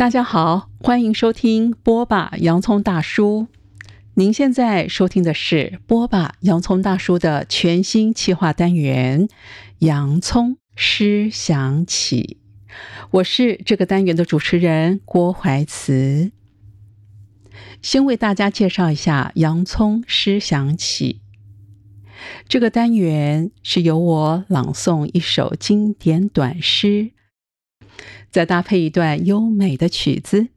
大家好，欢迎收听波霸洋葱大叔。您现在收听的是波霸洋葱大叔的全新企划单元《洋葱诗响起》。我是这个单元的主持人郭怀慈。先为大家介绍一下《洋葱诗响起》这个单元，是由我朗诵一首经典短诗。再搭配一段优美的曲子，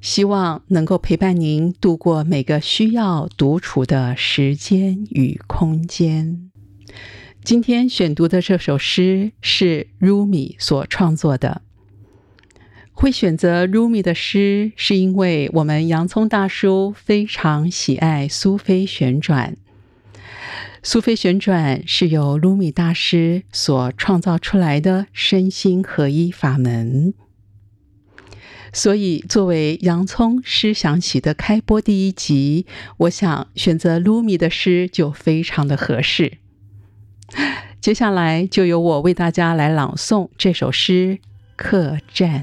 希望能够陪伴您度过每个需要独处的时间与空间。今天选读的这首诗是 Rumi 所创作的。会选择 Rumi 的诗，是因为我们洋葱大叔非常喜爱苏菲旋转。苏菲旋转是由卢米大师所创造出来的身心合一法门，所以作为洋葱诗响起的开播第一集，我想选择卢米的诗就非常的合适。接下来就由我为大家来朗诵这首诗《客栈》。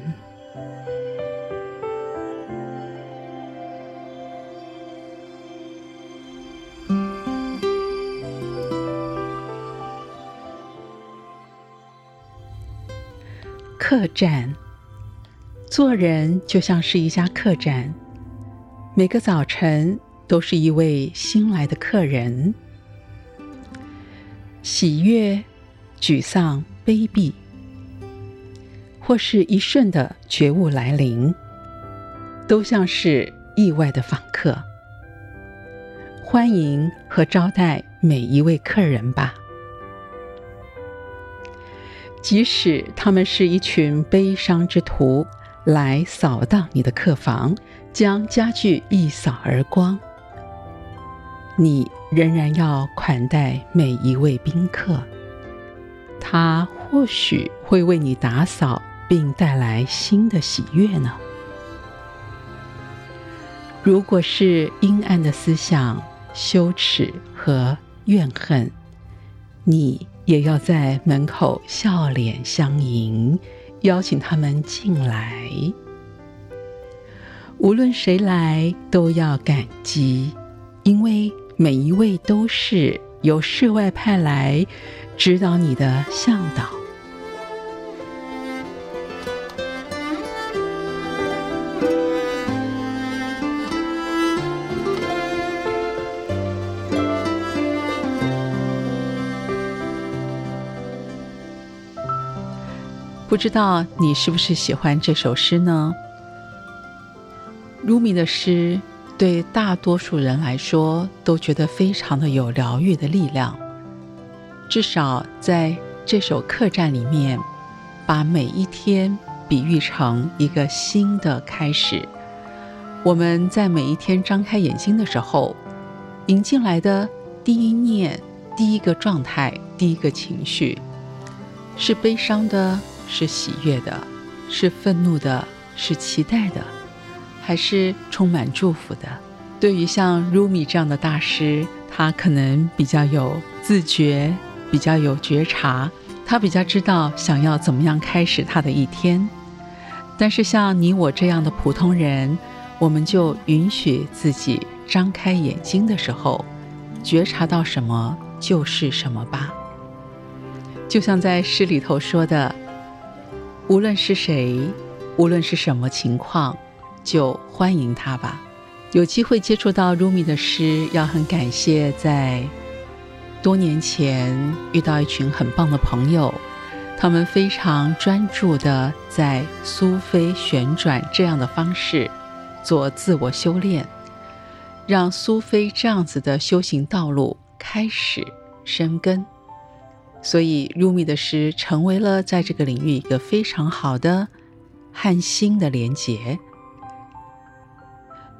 客栈，做人就像是一家客栈，每个早晨都是一位新来的客人。喜悦、沮丧、卑鄙，或是一瞬的觉悟来临，都像是意外的访客。欢迎和招待每一位客人吧。即使他们是一群悲伤之徒，来扫荡你的客房，将家具一扫而光，你仍然要款待每一位宾客。他或许会为你打扫，并带来新的喜悦呢。如果是阴暗的思想、羞耻和怨恨，你。也要在门口笑脸相迎，邀请他们进来。无论谁来，都要感激，因为每一位都是由世外派来指导你的向导。不知道你是不是喜欢这首诗呢？鲁米的诗对大多数人来说都觉得非常的有疗愈的力量。至少在这首客栈里面，把每一天比喻成一个新的开始。我们在每一天张开眼睛的时候，迎进来的第一念、第一个状态、第一个情绪，是悲伤的。是喜悦的，是愤怒的，是期待的，还是充满祝福的？对于像 Rumi 这样的大师，他可能比较有自觉，比较有觉察，他比较知道想要怎么样开始他的一天。但是像你我这样的普通人，我们就允许自己张开眼睛的时候，觉察到什么就是什么吧。就像在诗里头说的。无论是谁，无论是什么情况，就欢迎他吧。有机会接触到 Rumi 的诗，要很感谢在多年前遇到一群很棒的朋友，他们非常专注的在苏菲旋转这样的方式做自我修炼，让苏菲这样子的修行道路开始生根。所以，Rumi 的诗成为了在这个领域一个非常好的和心的连结。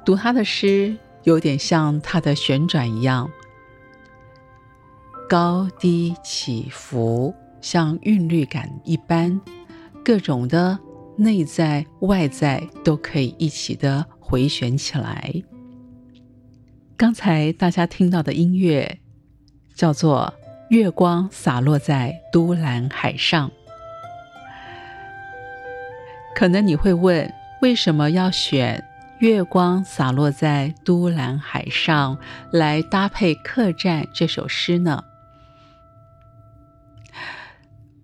读他的诗，有点像他的旋转一样，高低起伏，像韵律感一般，各种的内在外在都可以一起的回旋起来。刚才大家听到的音乐叫做。月光洒落在都兰海上，可能你会问，为什么要选《月光洒落在都兰海上》来搭配《客栈》这首诗呢？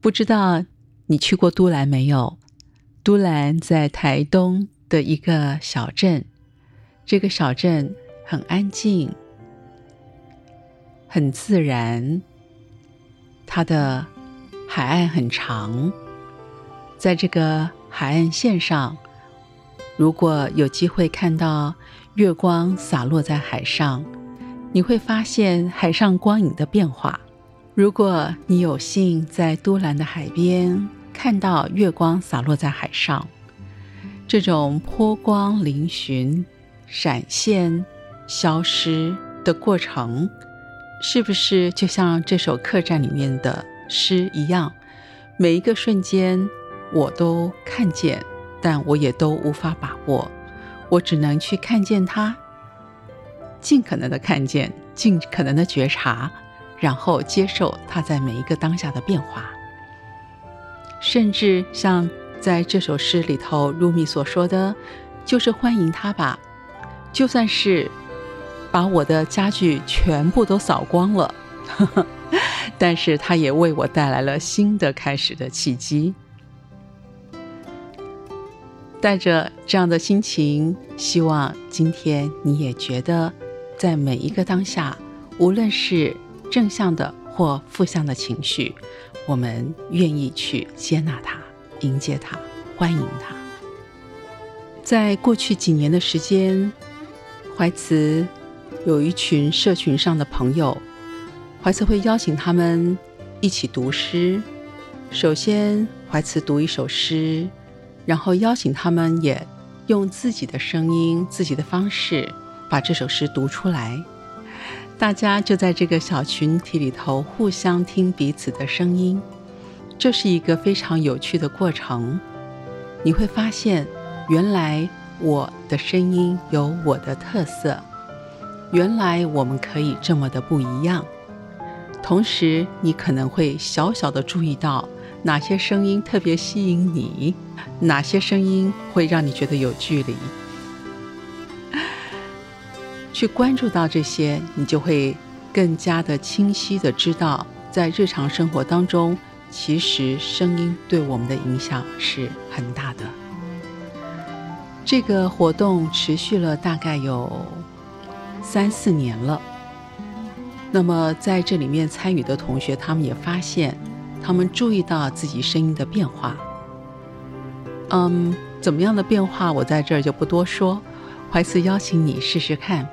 不知道你去过都兰没有？都兰在台东的一个小镇，这个小镇很安静，很自然。它的海岸很长，在这个海岸线上，如果有机会看到月光洒落在海上，你会发现海上光影的变化。如果你有幸在都兰的海边看到月光洒落在海上，这种波光粼粼、闪现、消失的过程，是不是就像这首客栈里面的诗一样？每一个瞬间我都看见，但我也都无法把握，我只能去看见它，尽可能的看见，尽可能的觉察。然后接受它在每一个当下的变化，甚至像在这首诗里头，Rumi 所说的，就是欢迎它吧，就算是把我的家具全部都扫光了，呵呵，但是它也为我带来了新的开始的契机。带着这样的心情，希望今天你也觉得，在每一个当下，无论是正向的或负向的情绪，我们愿意去接纳它、迎接它、欢迎它。在过去几年的时间，怀慈有一群社群上的朋友，怀慈会邀请他们一起读诗。首先，怀慈读一首诗，然后邀请他们也用自己的声音、自己的方式把这首诗读出来。大家就在这个小群体里头互相听彼此的声音，这是一个非常有趣的过程。你会发现，原来我的声音有我的特色，原来我们可以这么的不一样。同时，你可能会小小的注意到哪些声音特别吸引你，哪些声音会让你觉得有距离。去关注到这些，你就会更加的清晰的知道，在日常生活当中，其实声音对我们的影响是很大的。这个活动持续了大概有三四年了。那么在这里面参与的同学，他们也发现，他们注意到自己声音的变化。嗯，怎么样的变化，我在这儿就不多说。怀斯邀请你试试看。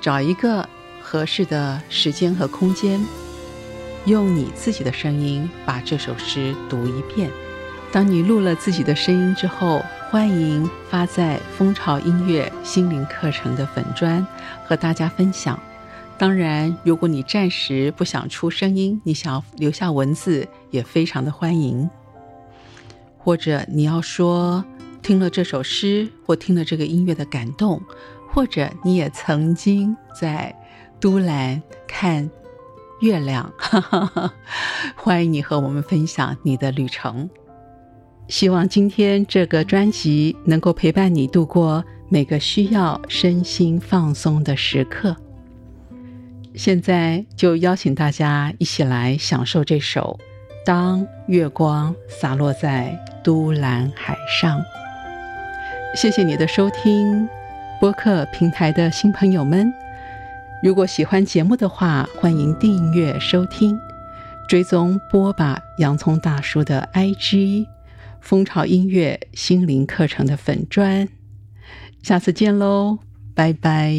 找一个合适的时间和空间，用你自己的声音把这首诗读一遍。当你录了自己的声音之后，欢迎发在风潮音乐心灵课程的粉专和大家分享。当然，如果你暂时不想出声音，你想要留下文字，也非常的欢迎。或者你要说听了这首诗或听了这个音乐的感动。或者你也曾经在都兰看月亮，哈哈哈，欢迎你和我们分享你的旅程。希望今天这个专辑能够陪伴你度过每个需要身心放松的时刻。现在就邀请大家一起来享受这首《当月光洒落在都兰海上》。谢谢你的收听。播客平台的新朋友们，如果喜欢节目的话，欢迎订阅收听，追踪播吧洋葱大叔的 IG，蜂巢音乐心灵课程的粉砖，下次见喽，拜拜。